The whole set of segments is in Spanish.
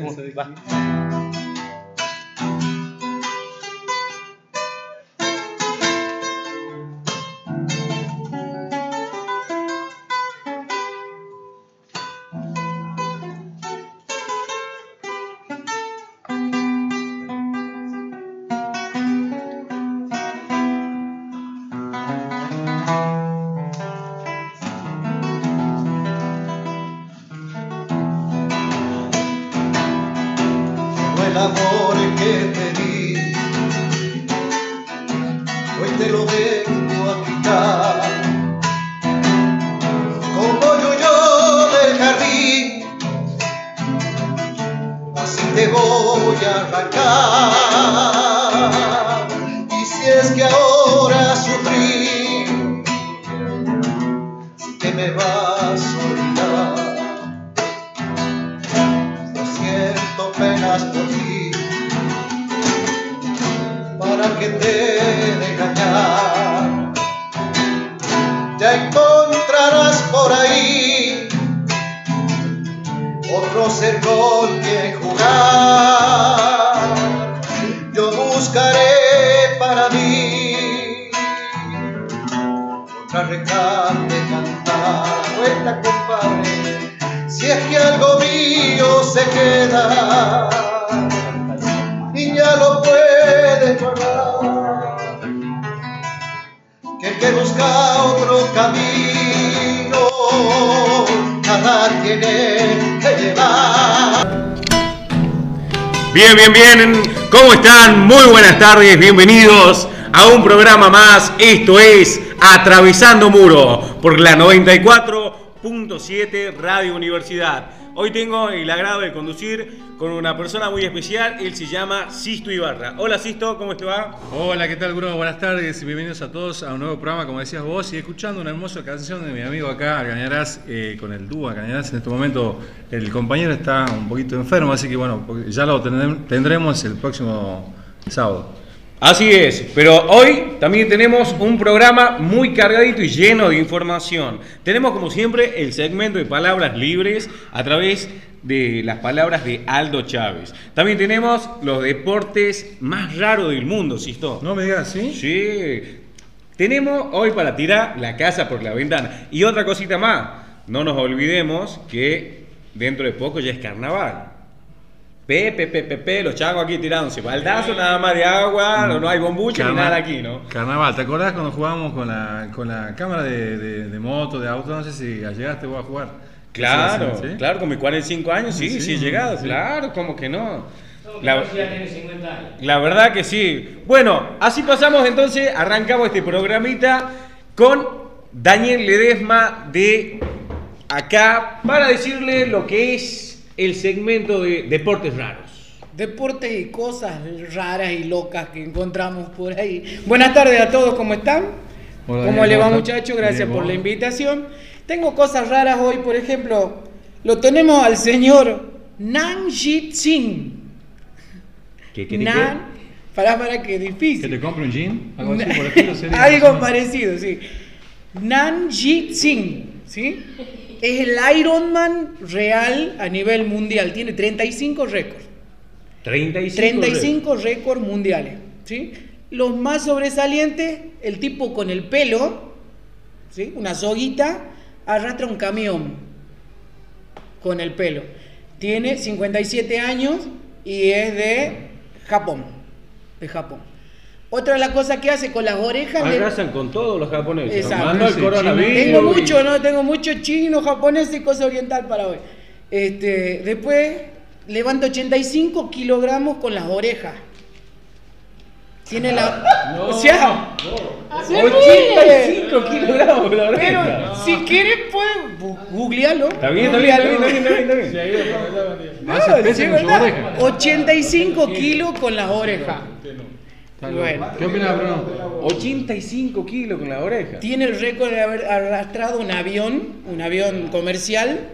Un, va. ser con quien jugar. Yo buscaré para mí otra recante cantar. Vuelta, compadre, si es que algo mío se queda, niña lo puede pagar. Que el que busca otro camino Bien, bien, bien. ¿Cómo están? Muy buenas tardes. Bienvenidos a un programa más. Esto es Atravesando Muro por la 94.7 Radio Universidad. Hoy tengo el agrado de conducir con una persona muy especial. Él se llama Sisto Ibarra. Hola Sisto, ¿cómo te va? Hola, ¿qué tal Bruno? Buenas tardes y bienvenidos a todos a un nuevo programa, como decías vos, y escuchando una hermosa canción de mi amigo acá, Cañarás, eh, con el dúo Cañarás. En este momento el compañero está un poquito enfermo, así que bueno, ya lo tendremos el próximo sábado. Así es, pero hoy también tenemos un programa muy cargadito y lleno de información. Tenemos como siempre el segmento de palabras libres a través de las palabras de Aldo Chávez. También tenemos los deportes más raros del mundo, Sisto. No me digas, ¿sí? Sí. Tenemos hoy para tirar la casa por la ventana. Y otra cosita más, no nos olvidemos que dentro de poco ya es carnaval. Pepe, pepe, pepe, los chagos aquí tirándose baldazo nada más de agua, no, no hay bombucha ni nada aquí, ¿no? Carnaval, ¿te acordás cuando jugábamos con la, con la cámara de, de, moto, de auto? No sé si llegaste vos a jugar. Claro, claro, con mis 45 años, sí, sí, he llegado, claro, como que no. La, la verdad que sí. Bueno, así pasamos entonces, arrancamos este programita con Daniel Ledesma de acá para decirle lo que es el segmento de deportes raros. Deportes y cosas raras y locas que encontramos por ahí. Buenas tardes a todos, ¿cómo están? ¿Cómo le va muchachos? Gracias por la invitación. Tengo cosas raras hoy, por ejemplo, lo tenemos al señor Nan Jit Singh. ¿Qué, qué, Nan, para, para que difícil. ¿Que te compre un jean? Algo, así, por Algo parecido, sí. Nan Jit Singh, ¿sí? Es el Ironman real a nivel mundial. Tiene 35 récords. 35, 35 récords mundiales. ¿sí? Los más sobresalientes, el tipo con el pelo, ¿sí? una soguita, arrastra un camión con el pelo. Tiene 57 años y es de Japón. De Japón. Otra de las cosas que hace con las orejas. Arrasan con todos los japoneses. Exacto. el coronavirus. Tengo mucho, ¿no? Tengo mucho chino, japonés y cosa oriental para hoy. Este, después levanta 85 kilogramos con las orejas. Tiene la. No, o sea. No, 85 kilogramos la oreja. Pero si quieres, puedes googlearlo. Está bien, está bien, está bien, está bien. Está bien. Sí, 85 kilos con las orejas. ¿Qué opinas, Bruno? 85 kilos con la oreja. Tiene el récord de haber arrastrado un avión, un avión comercial,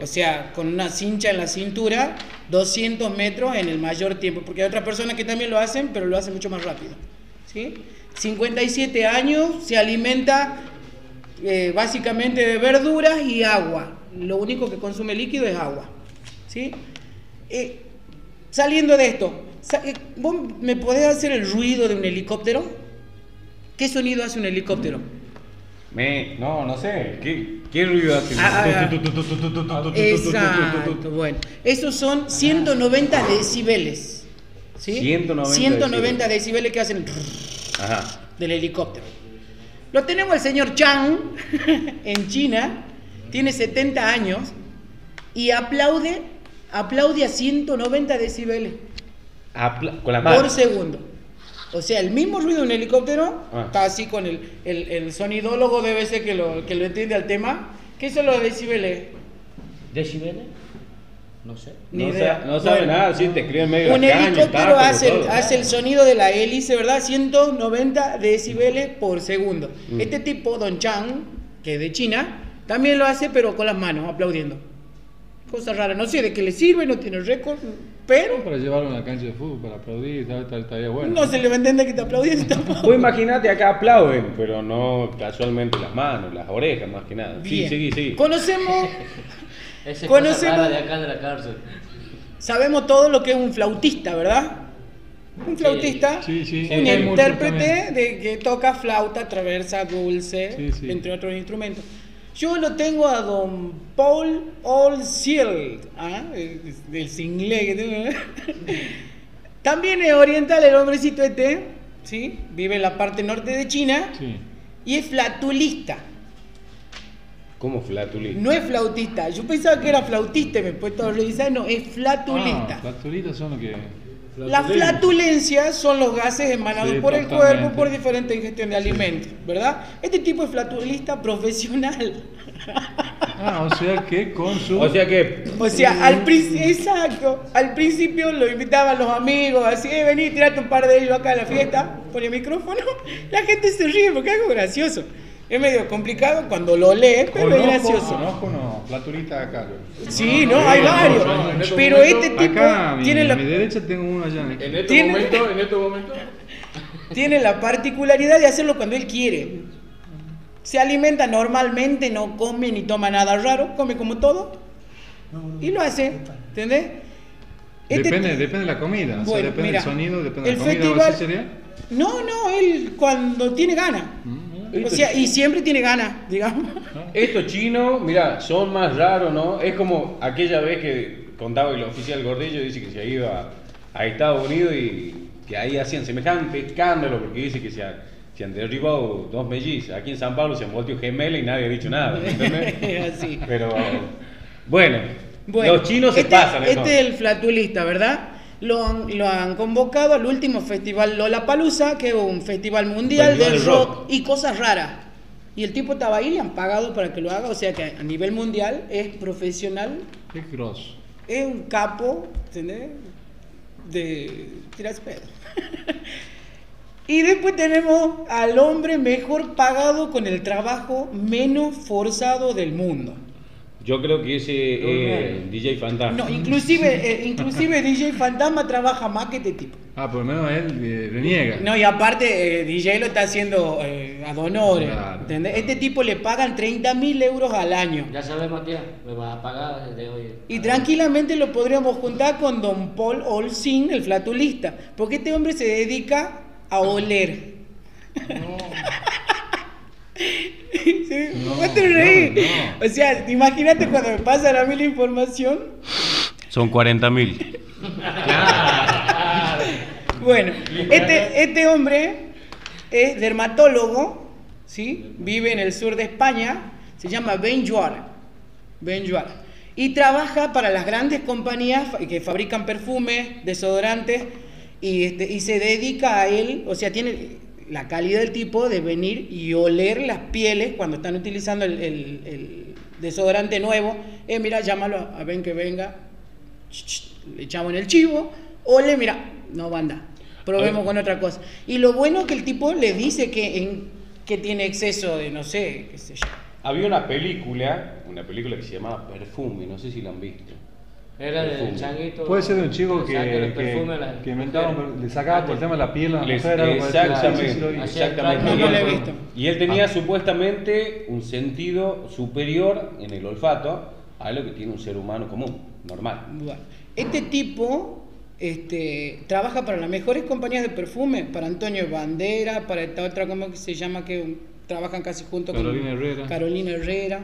o sea, con una cincha en la cintura, 200 metros en el mayor tiempo, porque hay otras personas que también lo hacen, pero lo hacen mucho más rápido. ¿sí? 57 años, se alimenta eh, básicamente de verduras y agua. Lo único que consume líquido es agua. ¿sí? Eh, Saliendo de esto, ¿vos me podés hacer el ruido de un helicóptero? ¿Qué sonido hace un helicóptero? Me, no, no sé. ¿Qué, qué ruido hace? Exacto, bueno. Esos son 190 decibeles. ¿sí? 190, 190 decibeles que hacen Ajá. del helicóptero. Lo tenemos el señor Chang en China, tiene 70 años y aplaude, aplaude a 190 decibeles Apla- con la por mano. segundo. O sea, el mismo ruido de un helicóptero Ah. está así con el, el, el sonidólogo debe ser que lo, que lo entiende al tema. ¿Qué son los decibeles? ¿Decibeles? No sé. Ni no, idea. sa- no sabe Bueno. nada, sí, te escribe en medio Un caña, helicóptero hace, todo. hace el sonido de la hélice, ¿verdad? 190 decibeles por segundo. Mm. Este tipo, Don Chang, que es de China, también lo hace, pero con las manos, aplaudiendo. Cosa rara, no sé de qué le sirve, no tiene récord, pero Para llevarlo a una cancha de fútbol, para aplaudir, tal, tal, estaría bueno. no se le va a entender que está aplaudiendo tampoco. Vos imaginate acá aplauden, pero no casualmente las manos, las orejas más que nada. Sí, Bien. seguí, seguí. Conocemos, Esa es Conocemos- cosa rara de acá de la cárcel. sabemos todo lo que es un flautista, ¿verdad? Un flautista, Sí, sí. un Sí, muchos intérprete de que toca flauta, traversa, dulce, Sí, sí. entre otros instrumentos. Yo lo tengo a don Paul Olsiel, ¿ah? Es- del singlés que tengo. ¿eh? También es oriental el hombrecito este, ¿sí? Vive en la parte norte de China Sí. y es flatulista. ¿Cómo flatulista? No es flautista. Yo pensaba que era flautista y me he puesto a revisar. No, es flatulista. Ah, flatulitas son los que. Las flatulencias son los gases emanados Sí, por el cuerpo por diferente ingestión de alimentos, ¿verdad? Este tipo es flatulista profesional. Ah, o sea que con su. O sea que O sea, al principio, exacto, al principio lo invitaban los amigos, así, eh, vení, tirate un par de ellos acá a la fiesta, por el micrófono, la gente se ríe porque es algo gracioso. Es medio complicado cuando lo lee, pero es gracioso. Conozco unos flaturistas acá. Sí, no, hay varios. no, Pero este tipo Acá, a mi, tiene a la, mi derecha tengo uno allá. en En este Tiene- momento, en este momento, tiene la particularidad de hacerlo cuando él quiere. Se alimenta normalmente, no come ni toma nada raro, come como todo y lo hace, ¿entendés? Este- Depende, depende de la comida. o sea, Bueno, depende mira, del sonido, depende de el la comida. festival- ¿o así sería? No, no, él cuando tiene ganas. Mm, O sea, y siempre tiene ganas, digamos. estos chinos, mira, son más raros, ¿no? Es como aquella vez que contaba el oficial Gordillo, dice que se ha ido a, a Estados Unidos y que ahí hacían semejante escándalo porque dice que se, ha- se han derribado dos mellizas. Aquí en San Pablo se han vuelto gemelas y nadie ha dicho nada. Pero bueno, Bueno, los chinos se este, pasan. Este es el flatulista, ¿verdad? Lo han, lo han convocado al último festival Lollapalooza, que es un festival mundial del de rock. rock y cosas raras. Y el tipo estaba ahí, le han pagado para que lo haga, o sea que a nivel mundial es profesional, Qué grosso. es un capo, ¿entendés? De tiras pedo. y después tenemos al hombre mejor pagado con el trabajo menos forzado del mundo. Yo creo que ese eh, DJ Fantasma. No, inclusive, eh, inclusive DJ Fantasma trabaja más que este tipo. Ah, por lo menos él eh, reniega. No, y aparte, eh, DJ lo está haciendo eh, a donores. Claro. Este tipo le pagan 30 mil euros al año. Ya sabes, Matías, me vas a pagar desde hoy. Y tranquilamente lo podríamos juntar con Don Paul Olsin, el flatulista. Porque este hombre se dedica a oler. Sí, No, no, O sea, imagínate cuando me pasan a mí la información. Son 40 mil. Bueno, este, este hombre es dermatólogo, ¿sí? Vive en el sur de España, se llama Ben Joar. Ben Joar. Y trabaja para las grandes compañías que fabrican perfumes, desodorantes, y, este, y se dedica a él, o sea, tiene la calidad del tipo de venir y oler las pieles cuando están utilizando el, el- el desodorante nuevo. Eh, mira, llámalo a Ben que venga, le echamos en el chivo, ole, mira, no banda, probemos con otra cosa. Y lo bueno que el tipo le dice que, en, que tiene exceso de, no sé, qué sé yo. Había una película, una película que se llamaba Perfume, no sé si la han visto. Era del changuito. Puede ser de un chico que, que, que inventaba, le sacaba por el tema de la piel a la Les- mujer. exactamente. No, no Y él- he visto. Y él tenía supuestamente un sentido superior en el olfato a lo que tiene un ser humano común, normal. Bueno, este tipo Este, trabaja para las mejores compañías de perfume, para Antonio Bandera, para esta otra, ¿cómo que se llama? Que trabajan casi junto Carolina con Herrera. Carolina Herrera.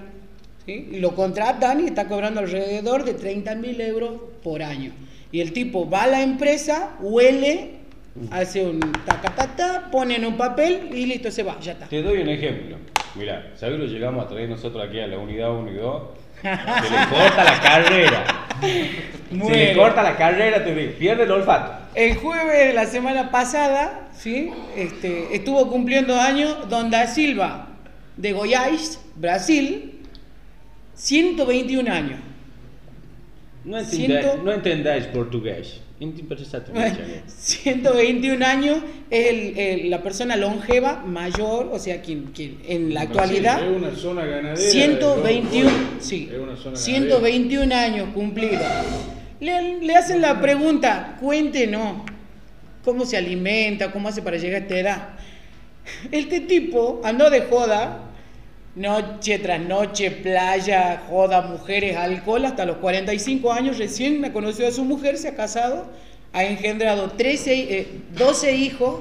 ¿Sí? Y lo contratan y está cobrando alrededor de 30 mil euros por año. Y el tipo va a la empresa, huele, hace un tacatata, pone en un papel y listo, se va, ya está. Te doy un ejemplo. Mira, ¿sabes lo llegamos a traer nosotros aquí a la unidad 1 y 2? Se le corta la carrera. Se le corta la carrera, te digo, pierde el olfato. El jueves de la semana pasada, ¿sí? este, estuvo cumpliendo años Don da Silva, de Goiás, Brasil, 121 años. No entendáis- Siento- no entendáis portugués. Interpretate, Bueno, 121 años es el- el- la persona longeva mayor, o sea, quien, quien en la actualidad, Es una zona ganadera. 121, sí, Es una zona 121 años cumplidos. Le, le hacen la pregunta, cuéntenos, ¿cómo se alimenta? ¿Cómo hace para llegar a esta edad? Este tipo andó de joda, noche tras noche, playa, joda, mujeres, alcohol, hasta los 45 años, recién conoció a su mujer, se ha casado, ha engendrado 13, eh, 12 hijos,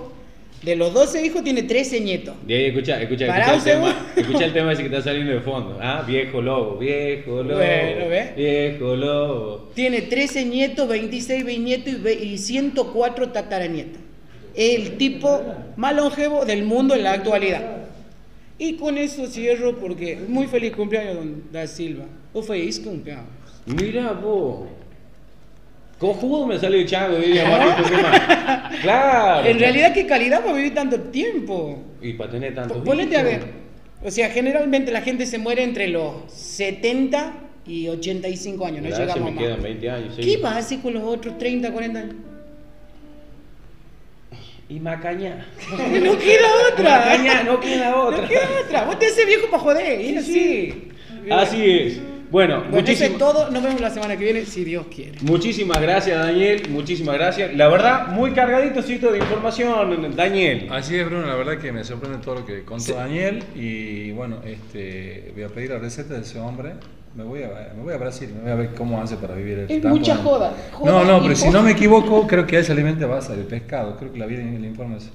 de los 12 hijos tiene 13 nietos. De ahí, escucha, escucha, escucha el, tema, escucha el tema ese que está saliendo de fondo. Ah, viejo lobo, viejo lobo. Bueno, ¿ves? Viejo lobo. Tiene 13 nietos, 26 bisnietos y 104 tataranietos. El tipo más longevo del mundo en la actualidad. Y con eso cierro porque muy feliz cumpleaños, don Da Silva. O feliz cumpleaños. Mira vos. Cojudo me salió el chango, diría ¿qué más? Claro. En realidad, qué calidad para vivir tanto tiempo. Y para tener tantos Ponete a ver. O sea, generalmente la gente se muere entre los 70 y 85 años. No Gracias, llegamos me más. quedan 20 años. sí. ¿Qué vas a hacer con los otros 30, 40 años? Y macaña. No queda otra. Macaña, no queda otra. No queda otra. Vos te haces viejo para joder. es así. Así es. Bueno, Bueno, eso es muchísimas, todo. Nos vemos la semana que viene, si Dios quiere. muchísimas gracias, Daniel. Muchísimas gracias. La verdad, muy cargadito cito de información, Daniel. Así es, Bruno, la verdad que me sorprende todo lo que contó Daniel y bueno, este, voy a pedir la receta de ese hombre. Me voy, a, me voy a Brasil, me voy a ver cómo hace para vivir el Es mucha joda, joda No, no, pero si no me equivoco, creo que él se alimenta a base de pescado. Creo que la vi en el informe. ese.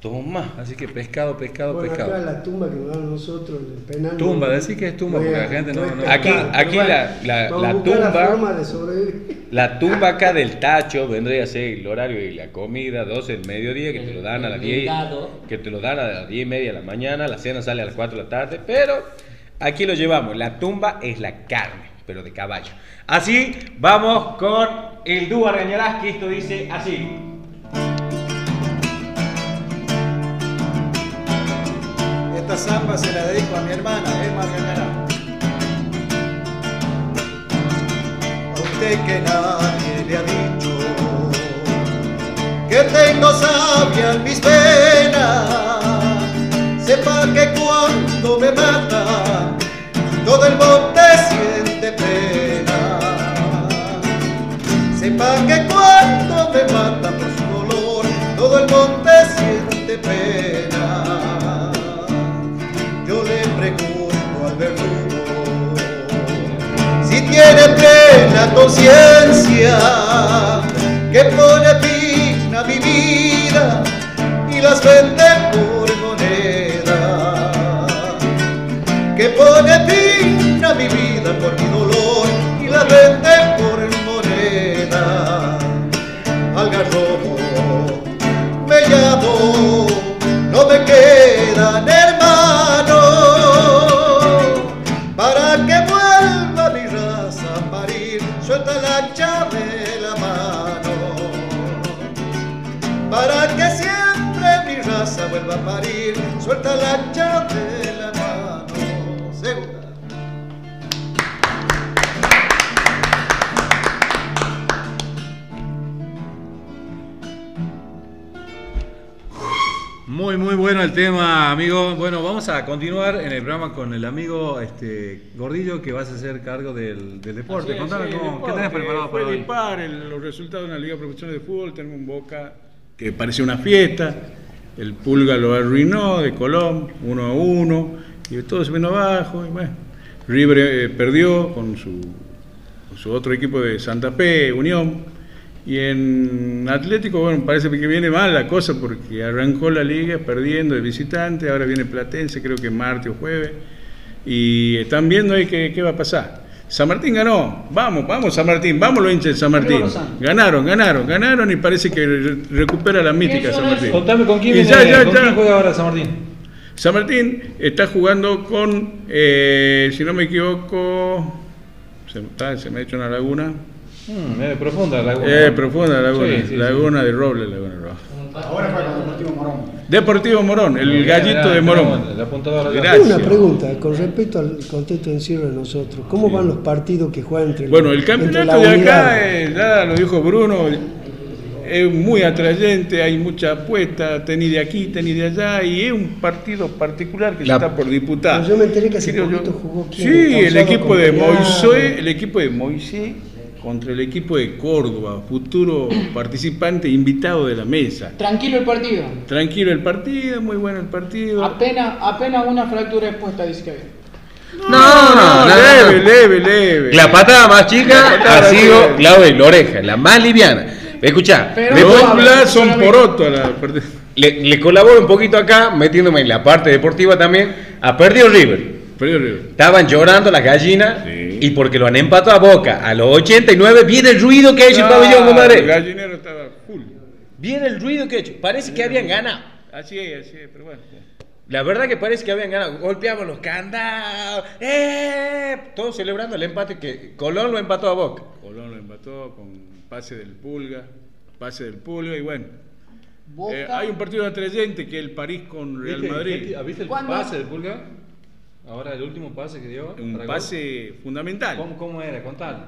Toma. Así que pescado, pescado, Bueno, acá pescado. la tumba que nos dan nosotros, el penal. Tumba, decir que es tumba, porque la gente no- no- Aquí- aquí la- la- la a tumba- forma de sobrevivir. La tumba acá del tacho vendría a ser el horario y la comida, 12 del mediodía, que te lo dan a las El 10. blindado. Que te lo dan a las 10 y media de la mañana, la cena sale a las 4 de la tarde, pero aquí lo llevamos. La tumba es la carne, pero de caballo. Así vamos con el dúo Arañarás, que esto dice así. Esta samba se la dedico a mi hermana, Emma Reñará. A usted que nadie le ha dicho que tengo sabia en mis venas. Sepa que cuando me mata, el monte siente pena. Sepa que cuando me mata por su dolor, todo el monte siente pena. Yo le pregunto al verdugo si tiene plena conciencia que pone fin a mi vida y las vende por moneda. Que pone fin a mi vida por mi dolor y la vende por moneda. Al garrobo me llamo, no me quedan hermanos para que vuelva mi raza a parir, suelta la llave la mano, para que siempre mi raza vuelva a parir, suelta la llave Muy, muy bueno el tema, amigo. Bueno, vamos a continuar en el programa con el amigo este, Gordillo que vas a hacer cargo del, del deporte. Es, Contame sí, cómo, ¿qué tenés preparado para hoy? el- los resultados de una liga profesional de fútbol. Tenemos un Boca que parecía una fiesta. El Pulga lo arruinó de Colón, uno a uno. Y todo se vino abajo. Y bueno, River eh, perdió con su, con su otro equipo de Santa Fe, Unión. Y en Atlético, bueno, parece que viene mal la cosa porque arrancó la liga perdiendo de visitante, ahora viene Platense, creo que martes o jueves, y están viendo ahí qué, qué va a pasar. San Martín ganó, vamos, vamos San Martín, vamos los hinchas de San Martín. Ganaron, ganaron, ganaron y parece que re- recupera la mística San Martín. Contame con quién, Y viene- ya, ya, con ya. quién juega ahora San Martín. San Martín está jugando con, eh, si no me equivoco, se, ah, se me ha hecho una laguna. Mm, es profunda la laguna. Eh, profunda laguna, Sí, sí, sí. laguna de Roble, laguna de Roble. Ahora fue con Deportivo Morón. Deportivo Morón, el gallito de Morón. Gracias. Una pregunta con respecto al contexto de encierro de nosotros. ¿Cómo van los partidos que juegan entre Bueno, el campeonato de unidad? acá, eh, ya lo dijo Bruno, es muy atrayente, hay mucha apuesta, tení de aquí, tení de allá, y es un partido particular que La- se está por disputar. Pero yo me enteré que hace Creo poquito jugó quién, Sí, el equipo de. Moisés, el equipo de Moisés contra el equipo de Córdoba, futuro participante invitado de la mesa. Tranquilo el partido. Tranquilo el partido, muy bueno el partido. Apenas, apenas una fractura expuesta, dice que había. No, no, no, leve, no. leve, leve. La patada más chica patada ha sido. Claudio la oreja, la más liviana. Escucha, le, Blas son poroto a la le- le colaboro un poquito acá, metiéndome en la parte deportiva también. Ha perdido River. Perdió River. Estaban llorando las gallinas Sí. Y porque lo han empatado a Boca. A los 89 viene el ruido que ha hecho el pabellón, Ah, El compadre. gallinero estaba full. Viene el ruido que ha hecho. Parece que habían ganado. Así es, así es, pero bueno. La verdad que parece que habían ganado. Golpeaban los candados. ¡Eh! Todos celebrando el empate que Colón lo empató a Boca. Colón lo empató con pase del Pulga, pase del Pulga y bueno. Boca. Eh, hay un partido atrayente que es el París con Real ¿Viste, Madrid. ¿Viste, ¿Viste el ¿Cuándo? pase del Pulga? Ahora el último pase que dio. Un para pase fundamental. ¿Cómo, ¿Cómo era? Contalo.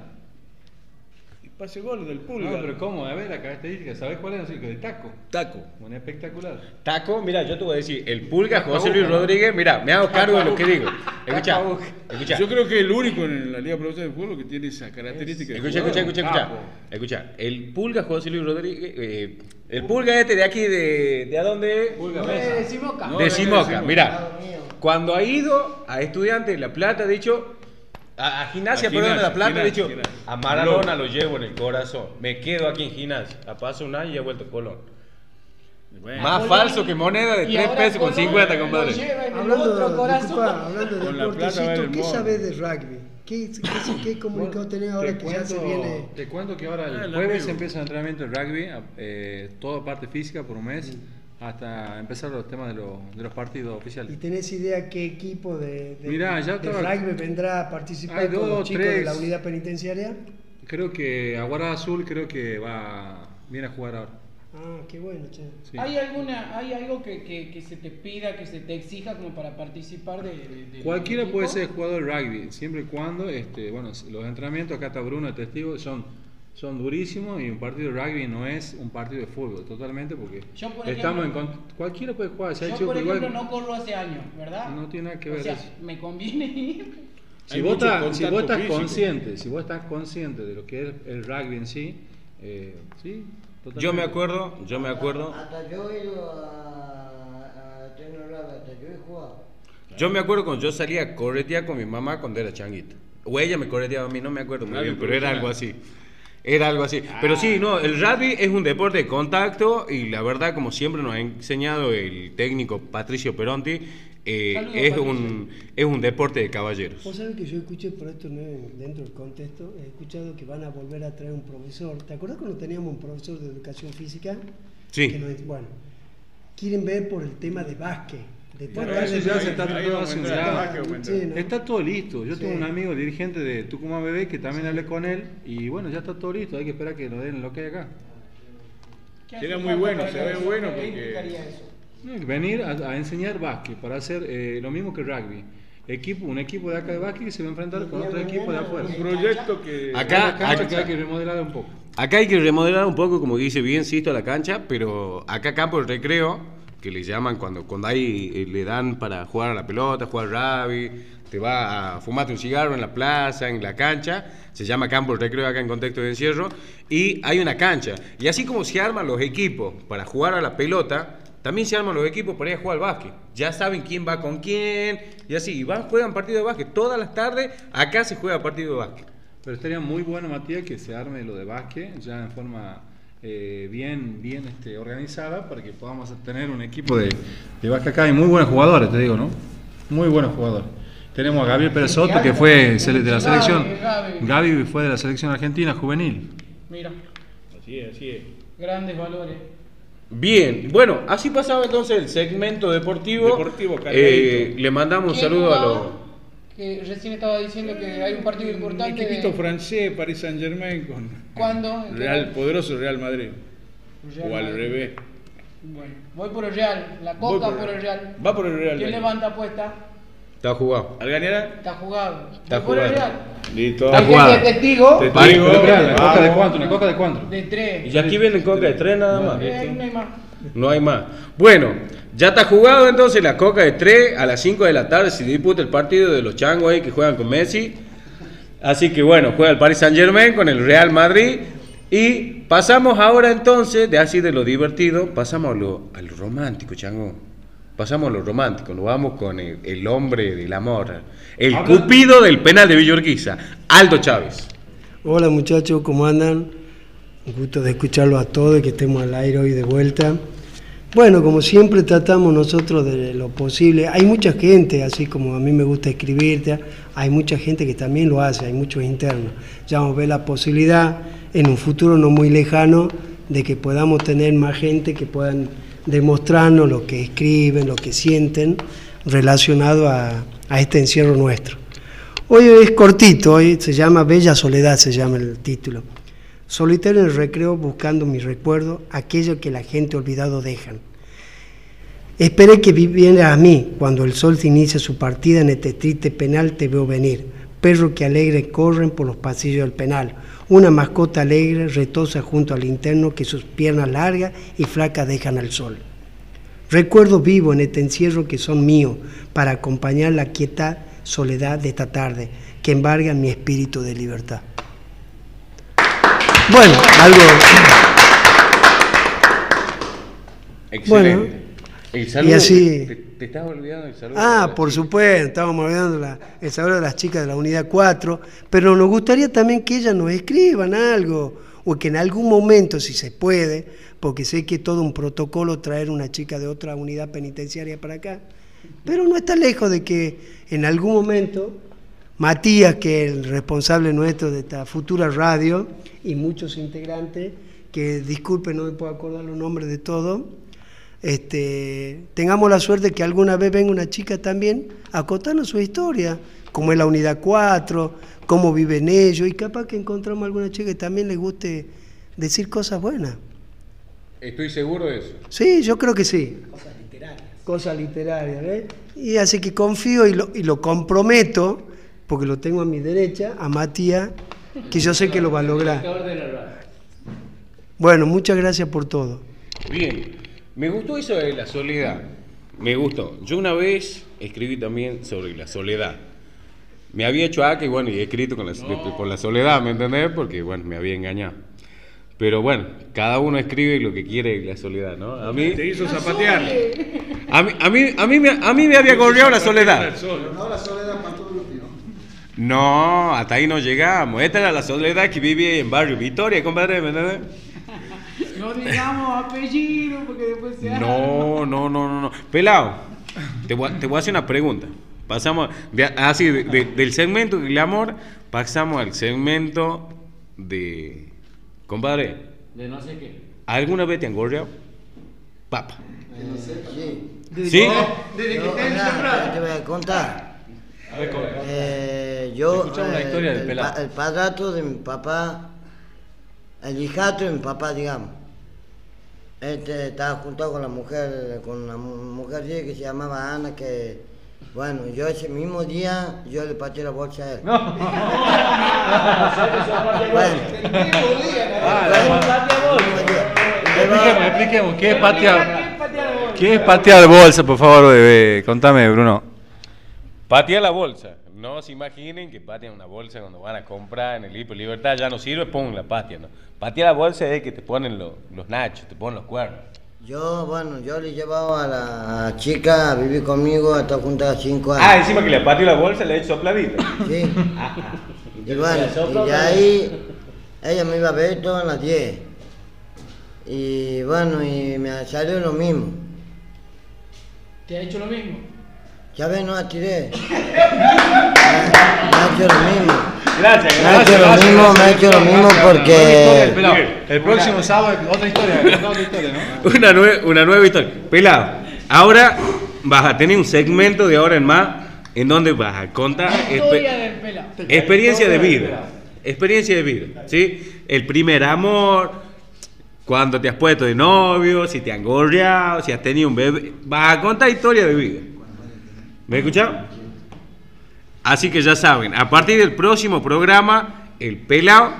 El pase gol del Pulga. No, pero ¿cómo? A ver, la característica, ¿sabes cuál es? El de taco. Taco. Bueno, espectacular. Taco, mira, yo te voy a decir, el Pulga José Luis Rodríguez, mira, me hago cargo de lo que digo. Escucha, escucha. Yo creo que es el único en la Liga Profesional de Fútbol que tiene esa característica. de Escucha, escucha, escucha, escucha. Escucha, el Pulga José Luis Rodríguez, eh, el Pulga este de aquí, de, ¿de a dónde? Pulga Eh, de Simoca. No, de Simoca. mira. Cuando ha ido a estudiantes de La Plata, de hecho, a, a gimnasia, A perdón, de La Plata, de gimnasia, hecho, gimnasia. a Maradona lo llevo en el corazón. Me quedo aquí en gimnasia. A paso un año y he vuelto a Colón. Bueno, Más Colón- falso que moneda de y 3 ahora pesos con Colón 50, lo compadre. Hablando, otro corazón. disculpa, hablando de el ¿qué sabes de rugby? ¿Qué, qué, qué comunicado tenés ahora que ya se viene? te cuento que ahora Ah, el el jueves amigo. empieza el entrenamiento de rugby, eh, toda parte física por un mes, hasta empezar los temas de, los- de los partidos ¿Y oficiales. tenés idea qué equipo de, de, Mirá, ya de estaba- rugby vendrá a participar Hay con dos, los chicos de la unidad penitenciaria? Creo que Aguarda Azul creo que va viene a jugar ahora. Ah, qué bueno, che. Sí. ¿Hay, alguna, ¿Hay algo que, que, que se te pida, que se te exija como para participar de, de- Cualquiera puede ser jugador de rugby, siempre y cuando, este, bueno, los entrenamientos, acá está Bruno, el testigo, son, son durísimos y un partido de rugby no es un partido de fútbol, totalmente, porque Yo, por estamos en ejemplo- cont- cualquiera puede jugar, si Yo, por igual- ejemplo, no corro hace años, ¿verdad? No tiene nada que O ver sea, eso. me conviene ir. Si Hay vos, estás, si vos estás consciente, si vos estás consciente de lo que es el rugby en sí, eh, sí, totalmente. Yo me acuerdo, yo me acuerdo. Hasta yo he ido a, a Tecnolab, hasta yo he jugado. Yo me acuerdo cuando yo salía a corretear con mi mamá cuando era changuita. O ella me correteaba a mí, no me acuerdo muy bien, pero era algo así. Era algo así. Pero sí, no, el rugby es un deporte de contacto y la verdad, como siempre nos ha enseñado el técnico Patricio Peronti, eh, Saludos, es, Patricio. un, es un deporte de caballeros. Vos sabés que yo escuché, por esto no es dentro del contexto, he escuchado que van a volver a traer un profesor. ¿Te acuerdas cuando teníamos un profesor de educación física? Sí. Que nos- bueno, quieren ver por el tema de básquet. Bueno, eso ya se está Ahí tratando va a hace un aumentar, rato. va a aumentar. Sí, ¿no? Está todo listo. Yo Sí. tengo un amigo dirigente de Tucumán Bebé que también hablé con él y bueno, ya está todo listo. Hay que esperar que nos den lo que hay acá. ¿Qué Sería hace muy bueno, se ve bueno qué porque-? Venir a, a enseñar básquet para hacer eh, lo mismo que rugby. Equipo, un equipo de acá de básquet que se va a enfrentar con otro equipo de afuera. Un proyecto que. Acá- acá- que hay que remodelar un poco. Acá hay que remodelar un poco, como dice bien Sisto, la cancha, pero acá campo de recreo, que le llaman cuando, cuando hay, eh, le dan para jugar a la pelota, jugar rugby, te va a fumarte un cigarro en la plaza, en la cancha, se llama campo recreo acá en contexto de encierro, y hay una cancha. Y así como se arman los equipos para jugar a la pelota, también se arman los equipos para ir a jugar al básquet. Ya saben quién va con quién, y así, y van, juegan partido de básquet. Todas las tardes acá se juega partido de básquet. Pero estaría muy bueno, Matías, que se arme lo de básquet ya en forma eh, bien, bien este, organizada para que podamos tener un equipo de, de Vasca acá y muy buenos jugadores, te digo, ¿no? Muy buenos jugadores. Tenemos a Gabriel Pérez Soto, que fue de la selección. Gaby, fue de la selección argentina juvenil. Mira, Así es, así es. grandes valores. Bien, bueno, así pasaba entonces el segmento deportivo. Deportivo, Eh, le mandamos un ¿Quién saludo a los. Que recién estaba diciendo que hay un partido Un importante. equipito de- francés, Paris Saint Germain, con ¿Cuándo? Real, poderoso Real Madrid. Real o al Madrid. revés. Bueno, voy por el Real. La coca por el Real. Va por el Real. ¿Quién levanta apuesta? Está jugado. ¿Al Gañará? Está jugado. Está por jugado. Listo. Está jugado. testigo Te Pero espera, ¿una coca de cuánto? ¿Una coca de cuánto? de tres. Y aquí vienen coca de tres nada más. Eh, no hay más. No hay más. Bueno, ya está jugado entonces la coca de 3 a las 5 de la tarde. Se disputa el partido de los changos ahí que juegan con Messi. Así que bueno, juega el Paris Saint Germain con el Real Madrid. Y pasamos ahora entonces, de así de lo divertido, pasamos a lo, a lo romántico, chango. Pasamos a lo romántico, nos vamos con el, el hombre del amor, el cupido del penal de Villorquiza, Aldo Chávez. Hola muchachos, ¿cómo andan? Un gusto de escucharlo a todos y que estemos al aire hoy de vuelta. Bueno, como siempre tratamos nosotros de lo posible. Hay mucha gente, así como a mí me gusta escribirte, hay mucha gente que también lo hace, hay muchos internos. Ya vamos a ver la posibilidad en un futuro no muy lejano de que podamos tener más gente que puedan demostrarnos lo que escriben, lo que sienten relacionado a, a este encierro nuestro. Hoy es cortito, hoy se llama Bella Soledad, se llama el título. Solitario en el recreo buscando mi recuerdo, aquello que la gente olvidado dejan. Esperé que viviera a mí cuando el sol se inicia su partida en este triste penal te veo venir. Perro que alegre corren por los pasillos del penal. Una mascota alegre retosa junto al interno que sus piernas largas y flacas dejan al sol. Recuerdo vivo en este encierro que son míos para acompañar la quieta soledad de esta tarde que embarga mi espíritu de libertad. Bueno, algo... Excelente. el saludo, y así- Te, te estás olvidando el saludo. Ah, por supuesto, estábamos olvidando la- el saludo de las chicas de la unidad 4, pero nos gustaría también que ellas nos escriban algo, o que en algún momento, si se puede, porque sé que es todo un protocolo traer una chica de otra unidad penitenciaria para acá, pero no está lejos de que en algún momento Matías, que es el responsable nuestro de esta futura radio, y muchos integrantes, que disculpen, no me puedo acordar los nombres de todos, este, tengamos la suerte que alguna vez venga una chica también a contarnos su historia, cómo es la unidad 4, cómo viven ellos, y capaz que encontramos alguna chica que también le guste decir cosas buenas. Estoy seguro de eso. Sí, yo creo que sí. Cosas literarias. Cosas literarias, ¿ves? Y así que confío y lo, y lo comprometo, porque lo tengo a mi derecha, a Matías, que yo sé que lo va a lograr. Bueno, muchas gracias por todo. Bien, me gustó eso de la soledad. Me gustó. Yo una vez escribí también sobre la soledad. Me había hecho acá y bueno, y he escrito con la, por la soledad, ¿me entendés? Porque bueno, me había engañado. Pero bueno, cada uno escribe lo que quiere la soledad, ¿no? A mí, Te hizo zapatear. a mí, a mí, a mí, me, a mí me había gorreado la soledad. No la soledad para todo ¿no? No, hasta ahí no llegamos. Esta era la soledad que vivía en barrio Victoria, compadre, ¿me entendés? No digamos apellido porque después se No, no, no, no, no. Pelado, te voy, a- te voy a hacer una pregunta. Pasamos, de- así, de- de- del segmento del amor, pasamos al segmento de... Compadre, De no sé qué. ¿alguna vez te han gorreado? Papa. Sí. ¿Sí? Yo, mira, te voy a contar. Eh, yo, Escuchamos la historia del el, pelado. pa- el padrastro de mi papá, el hijato de mi papá, digamos. Este estaba juntado con la mujer, con una mu- mujer que se llamaba Ana, que, bueno, yo ese mismo día, yo le pateé la bolsa a él. Bueno, Expliquemos, expliquemos, ¿qué es patear? ¿Qué es patear bolsa, por favor? eh, contame, Bruno. Patea la bolsa. No se imaginen que patean una bolsa cuando van a comprar en el Hiper Libertad, ya no sirve, pon la patea, ¿no? Patea la bolsa es que te ponen lo- los nachos, te ponen los cuernos. yo, bueno, yo le llevaba a la chica a vivir conmigo hasta juntar cinco años. Ah, encima que le pateó la bolsa le he hecho sopladita. Sí. Y bueno, y de ahí ella me iba a ver todas las 10. Y bueno, y me salió lo mismo. ¿Te ha hecho lo mismo? Ya ves, no atiré. Me ha hecho lo mismo. Gracias, Me ha hecho lo mismo, me ha hecho lo mismo porque... Pelado, El próximo sábado, otra historia, otra historia, ¿no? Una, nue- una nueva historia. Pelado, ahora vas a tener un segmento de ahora en más en donde vas a contar Historia espe- del pelado. experiencia de vida. Experiencia de vida, ¿sí? El primer amor, cuando te has puesto de novio, si te han gorreado, si has tenido un bebé. Vas a contar historia de vida. ¿Me escuchado? Así que ya saben, a partir del próximo programa, el pelado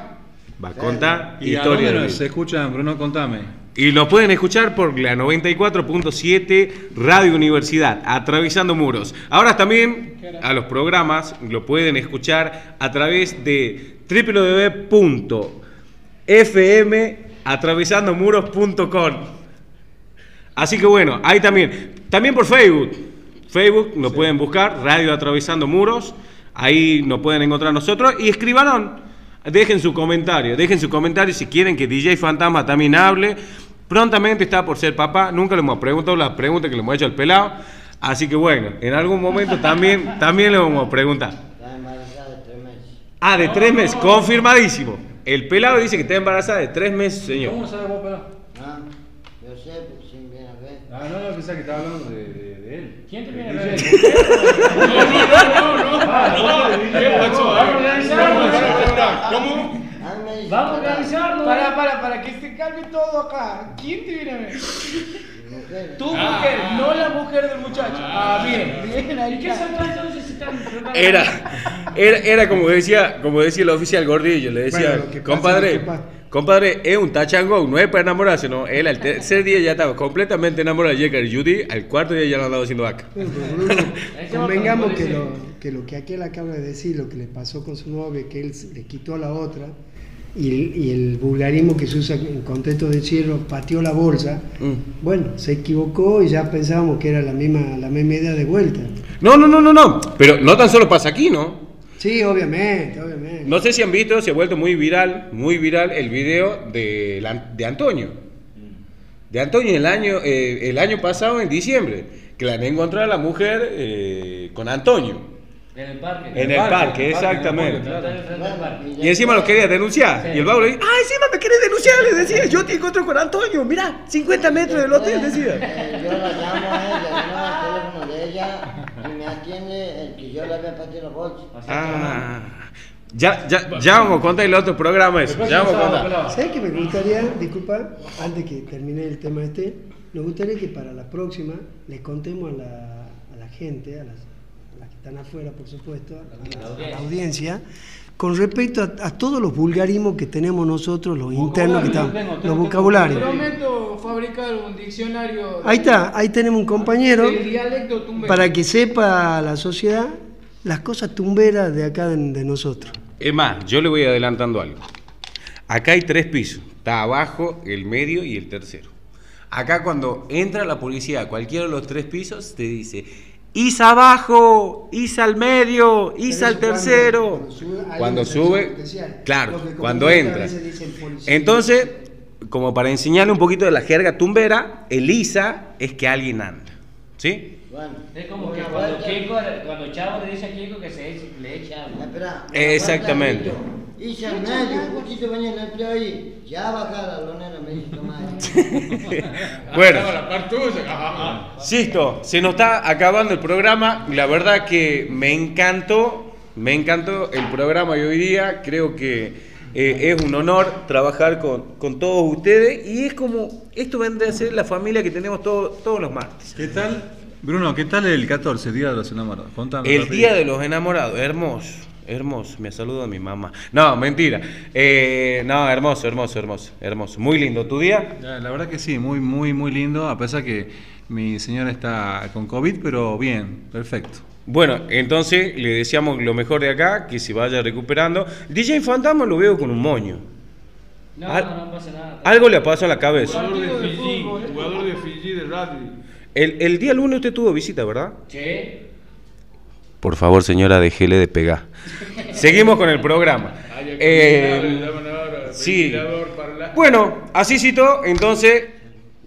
va a contar ¿Y a historia de vida. escuchan, Bruno? Contame. Y lo pueden escuchar por la 94.7 Radio Universidad, atravesando muros. Ahora también a los programas lo pueden escuchar a través de www.fmatravesandomuros.com. Así que bueno, ahí también. También por Facebook. Facebook nos pueden buscar, Radio Atravesando Muros. Ahí nos pueden encontrar nosotros. Y escribaron, dejen su comentario. Dejen su comentario si quieren que DJ Fantasma también hable. Prontamente está por ser papá. Nunca le hemos preguntado las preguntas que le hemos hecho al pelado. Así que bueno, en algún momento también, también le vamos a preguntar. Está embarazada de tres meses. Ah, de tres meses, confirmadísimo. El pelado dice que está embarazada de tres meses, señor. ¿Cómo sabes vos, pelado? Ah, yo sé, porque sin bien a ver. Ah, no, yo pensaba que estaba hablando de, de, ¿Quién te viene a ver? ¿Cómo? Ah, me dice, Vamos a para- organizarnos. Para, para, para que se calme todo acá. ¿Quién te viene a ver? mujer. Tu mujer, no la mujer del muchacho. Ah, bien, bien, ahí ¿Y qué entonces? Era, era, era como decía, como decía el oficial Gordillo, le decía, compadre, lo que pasa". Compadre, es un tachango, no es para enamorarse, no. Él al tercer día ya estaba completamente enamorado de y Judy, al cuarto día ya lo andaba haciendo vaca. Bruno, convengamos que lo, que lo que aquel acaba de decir, lo que le pasó con su novia, que él le quitó a la otra, y el, y el vulgarismo que se usa en contexto de cierro, pateó la bolsa, Mm. bueno, se equivocó y ya pensábamos que era la misma, la misma idea de vuelta. No, no, no, no, no, pero no tan solo pasa aquí, ¿no? Sí, obviamente, obviamente. No sé si han visto, se ha vuelto muy viral, muy viral el video de, la- de Antonio. De Antonio el año, eh, el año pasado, en diciembre, que la han encontrado a la mujer eh, con Antonio. En el parque. En el parque, exactamente. Y encima lo quería denunciar. Sí. Y el vago le dice, ah, encima me querés denunciar, le decía, yo te encuentro con Antonio, mirá, 50 metros del hotel, decía. Eh, yo la llamo a ella, no al teléfono de ella y me atiende yo le había partido la bolsa. Ah, ya, ya, ya vamos a contar el otro programa eso, ya vamos a contar. ¿Sabes qué me gustaría, disculpa, antes que termine el tema este, me gustaría que para la próxima le contemos a la, a la gente, a las, a las que están afuera, por supuesto, a la, a la audiencia, con respecto a, a todos los vulgarismos que tenemos nosotros, los internos que estamos, los vocabularios. Prometo fabricar un diccionario. Ahí está, ahí tenemos un compañero para que sepa la sociedad las cosas tumberas de acá de, de nosotros. Es más, yo le voy adelantando algo. Acá hay tres pisos, está abajo, el medio y el tercero. Acá cuando entra la policía a cualquiera de los tres pisos, te dice, Isa abajo, Isa al medio, Isa al tercero. cuando- sube, Cuando sube, claro, cuando entra. Entonces, como para enseñarle un poquito de la jerga tumbera, el Isa es que alguien anda. ¿Sí? Bueno, Es como que cuando Kiko, cuando Chavo le dice a Kiko que se eche- le eche agua. Espera, Exactamente. Hice al medio, poquito venía el empleo ahí. Ya baja la lonera, me dice, toma. Bueno. la parte tuya. Ah, ah, Sisto, se nos está acabando el programa. La verdad que me encantó, me encantó el programa de hoy día. Creo que eh, es un honor trabajar con, con todos ustedes y es como, esto vendría a ser la familia que tenemos todo- todos los martes. ¿Qué tal? Bruno, ¿qué tal el 14, Día de los Enamorados? Contame. El. Día de los Enamorados, hermoso, hermoso. Me saluda mi mamá. No, mentira. Eh, no, hermoso, hermoso, hermoso, hermoso. Muy lindo. ¿Tu día? La verdad que sí, muy, muy, muy lindo, a pesar que mi señora está con COVID, pero bien, perfecto. Bueno, entonces le deseamos lo mejor de acá, que se vaya recuperando. DJ Fantasma lo veo con un moño. No, Al- no, no pasa nada. Algo le pasó en la cabeza. Jugador de Fiji, jugador de Fiji de rugby. El, el día lunes usted tuvo visita, ¿verdad? Sí. Por favor, señora, déjele de pegar. Seguimos con el programa. Eh. Sí. Bueno, así citó, entonces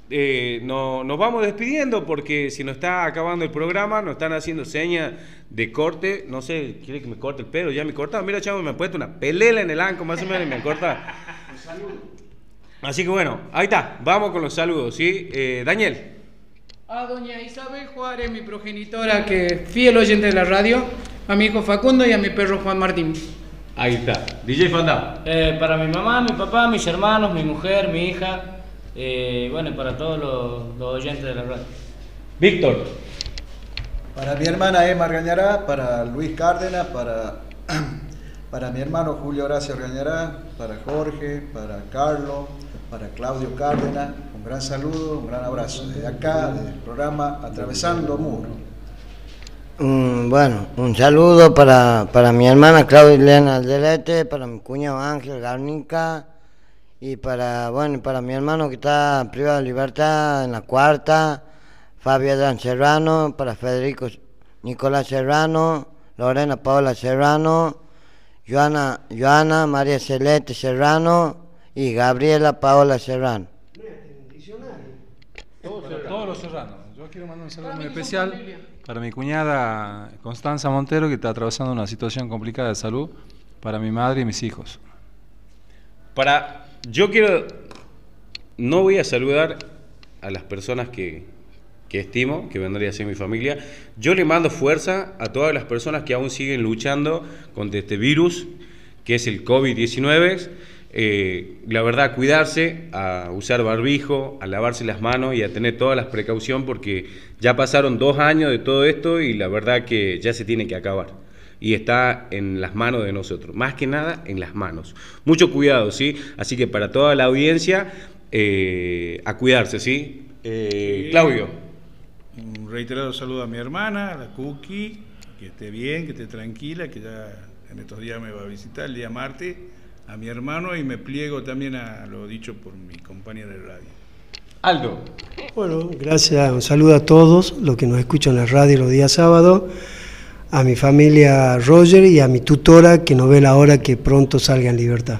eh, no- nos vamos despidiendo porque si nos está acabando el programa, nos están haciendo señas de corte. No sé, quiere que me corte el pelo, ya me cortaron. Mira, chavo, me han puesto una pelela en el anco más o menos y me han cortado. Así que bueno, ahí está, vamos con los saludos, ¿sí? Eh, Daniel. A doña Isabel Juárez, mi progenitora, que fiel oyente de la radio, a mi hijo Facundo y a mi perro Juan Martín. Ahí está. DJ Fandam. Eh, para mi mamá, mi papá, mis hermanos, mi mujer, mi hija, eh, bueno, y para todos los, los oyentes de la radio. Víctor. Para mi hermana Emma Argañará, para Luis Cárdenas, para, para mi hermano Julio Horacio Argañará, para Jorge, para Carlos, para Claudio Cárdenas, un gran saludo, un gran abrazo. Desde acá, del programa Atravesando Muro. Mm, bueno, un saludo para, para mi hermana Claudia Elena Aldelete, para mi cuñado Ángel Garnica y para, bueno, para mi hermano que está privado de libertad en la cuarta, Fabio Serrano, para Federico Nicolás Serrano, Lorena Paola Serrano, Joana, Joana María Celeste Serrano y Gabriela Paola Serrano. Todos, todos los serranos. Yo quiero mandar un saludo muy especial para mi cuñada Constanza Montero, que está atravesando una situación complicada de salud, para mi madre y mis hijos. Para, yo quiero, no voy a saludar a las personas que, que estimo, que vendría a ser mi familia. Yo le mando fuerza a todas las personas que aún siguen luchando contra este virus, que es el COVID-19. Eh, la verdad, cuidarse, a usar barbijo, a lavarse las manos y a tener todas las precauciones porque ya pasaron dos años de todo esto y la verdad que ya se tiene que acabar y está en las manos de nosotros, más que nada en las manos. Mucho cuidado, ¿sí? Así que para toda la audiencia, eh, a cuidarse, ¿sí? Eh, Sí. Claudio. Un reiterado saludo a mi hermana, la Cookie, que esté bien, que esté tranquila, que ya en estos días me va a visitar el día martes, a mi hermano y me pliego también a lo dicho por mi compañera de radio. Aldo. Bueno, gracias, un saludo a todos los que nos escuchan en la radio los días sábados, a mi familia Roger y a mi tutora que no ve la hora que pronto salga en libertad.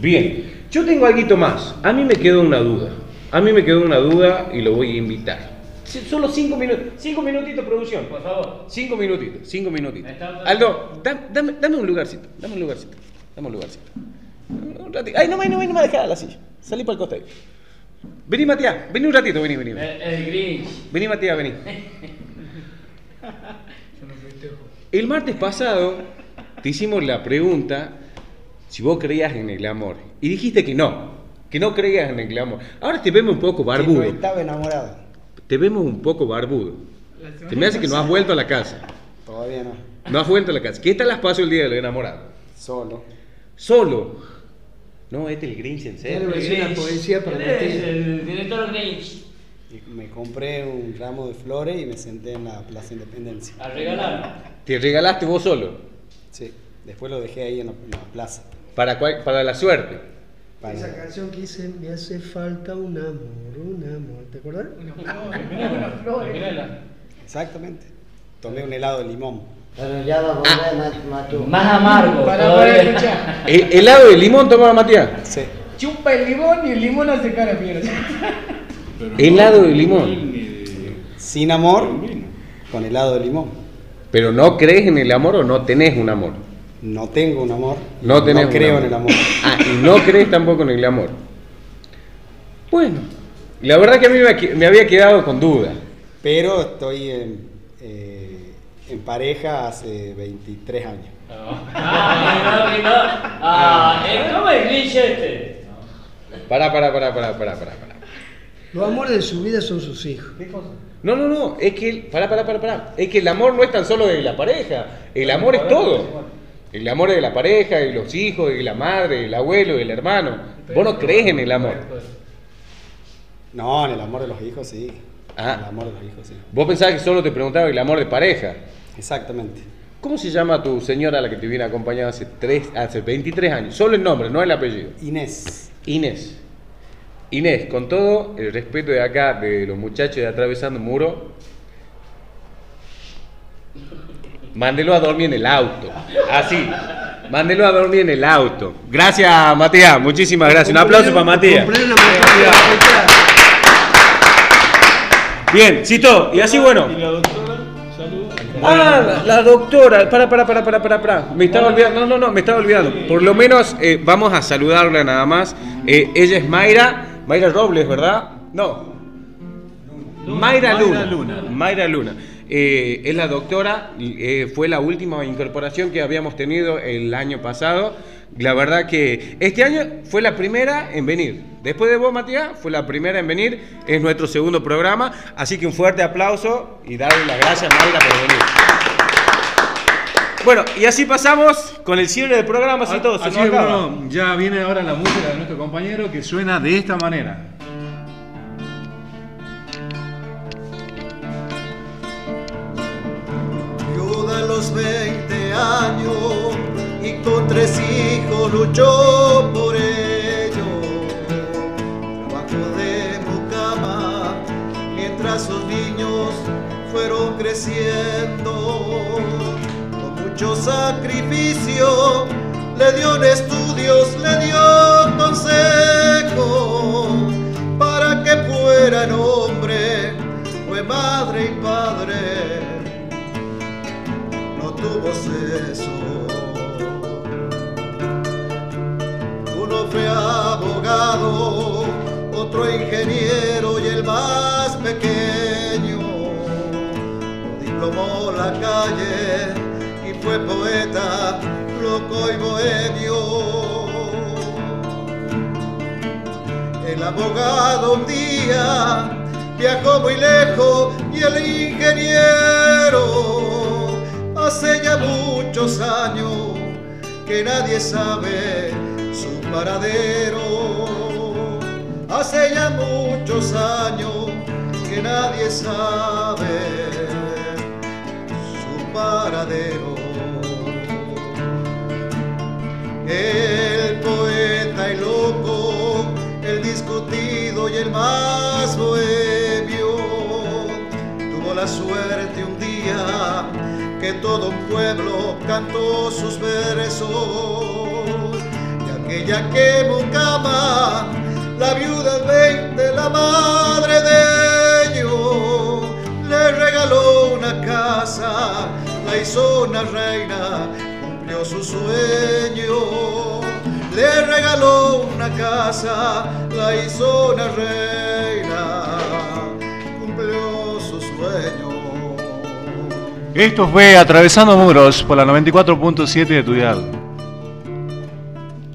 Bien, yo tengo algo más. A mí me quedó una duda. A mí me quedó una duda y lo voy a invitar. Solo cinco minutos. Cinco minutitos, producción. Por favor. Cinco minutitos, cinco minutitos. Aldo, da- dame, dame un lugarcito, dame un lugarcito, dame un lugarcito. Un ratito. Ay, no me, no me, no me dejás la silla. Salí para el costado. Vení, Matías, vení un ratito, vení, vení. El, el Grinch. Vení, Matías, vení. El martes pasado te hicimos la pregunta si vos creías en el amor. Y dijiste que no, que no creías en el amor. Ahora te vemos un poco barbudo. estaba enamorado. Te vemos un poco barbudo. Te me hace que no has vuelto a la casa. Todavía no. No has vuelto a la casa. ¿Qué tal las paso el día del enamorado? Solo. Solo. No, este es el Grinch en serio. decir una poesía para es el director Grinch. Y Me compré un ramo de flores y me senté en la Plaza Independencia. A regalar. Te regalaste vos solo. Sí. Después lo dejé ahí en la, en la plaza. Para, cual- para la suerte. Para- Esa canción que dice, me hace falta un amor, un amor, ¿te acordás? Mirala. Exactamente. Tomé un helado de limón. Pero ya va a volver Matú. Más amargo. Para poder escuchar. Helado de limón tomaba Matías. Sí. Chupa el limón y el limón hace cara fiera. Helado de limón. Sin amor, con helado de limón. Pero no crees en el amor o no tenés un amor. No tengo un amor. No tenés un creo amor. en el amor. Ah, y no crees tampoco en el amor. Bueno, la verdad que a mí me, me había quedado con duda. Pero estoy en, en pareja hace 23 años. Ah, no, no, no. Ah, eh, ¿cómo es Grinch este? Pará, pará, pará, pará, pará, pará. pará. Los amores de su vida son sus hijos. No, no, no, es que, el- pará, pará, pará, pará. Es que el amor no es tan solo de la pareja, el amor es todo. El amor es de la pareja, de los hijos, de la madre, del abuelo, del hermano. Vos no crees en el amor. No, en el amor de los hijos sí. Ah. En el amor de los hijos sí. Vos pensabas que solo te preguntaba el amor de pareja. Exactamente. ¿Cómo se llama tu señora la que te viene acompañando hace, tres, hace 23 años? Solo el nombre, no el apellido. Inés. Inés. Inés, con todo el respeto de acá, de los muchachos de Atravesando Muro, mándelo a dormir en el auto. Así. Mándelo a dormir en el auto. Gracias, Matías. Muchísimas gracias. Un aplauso para Matías. Bien, Cito. Y así bueno. Ah, la doctora. Para, para, para, para, para, para. Me estaba olvidando. No, no, no, me estaba olvidando. Por lo menos eh, vamos a saludarla nada más. Eh, ella es Mayra. Mayra Robles, ¿verdad? No. Mayra Luna. Mayra Luna. Eh, es la doctora, eh, fue la última incorporación que habíamos tenido el año pasado. La verdad que este año fue la primera en venir. Después de vos, Matías, fue la primera en venir. Es nuestro segundo programa. Así que un fuerte aplauso y darle las gracias, Mayra, por venir. Bueno, y así pasamos con el cierre del programa, así todo. se Así. Bruno, ya viene ahora la música de nuestro compañero que suena de esta manera. Viuda a los 20 años y con tres luchó por ellos. Trabajo de mucama mientras sus niños fueron creciendo. Con mucho sacrificio le dio en estudios, le dio consejo para que fueran hombre, fue madre y padre no tuvo seso. Fue abogado, otro ingeniero y el más pequeño lo diplomó la calle y fue poeta, loco y bohemio. El abogado un día viajó muy lejos y el ingeniero hace ya muchos años que nadie sabe paradero. Hace ya muchos años que nadie sabe su paradero. El poeta y loco, el discutido y el más bohemio, tuvo la suerte un día que todo un pueblo cantó sus versos. Aquella que mucama, la viuda veinte, la madre de ellos, le regaló una casa, la hizo una reina, cumplió su sueño. Le regaló una casa, la hizo una reina, cumplió su sueño. Esto fue Atravesando Muros por la 94.7 de tu dial.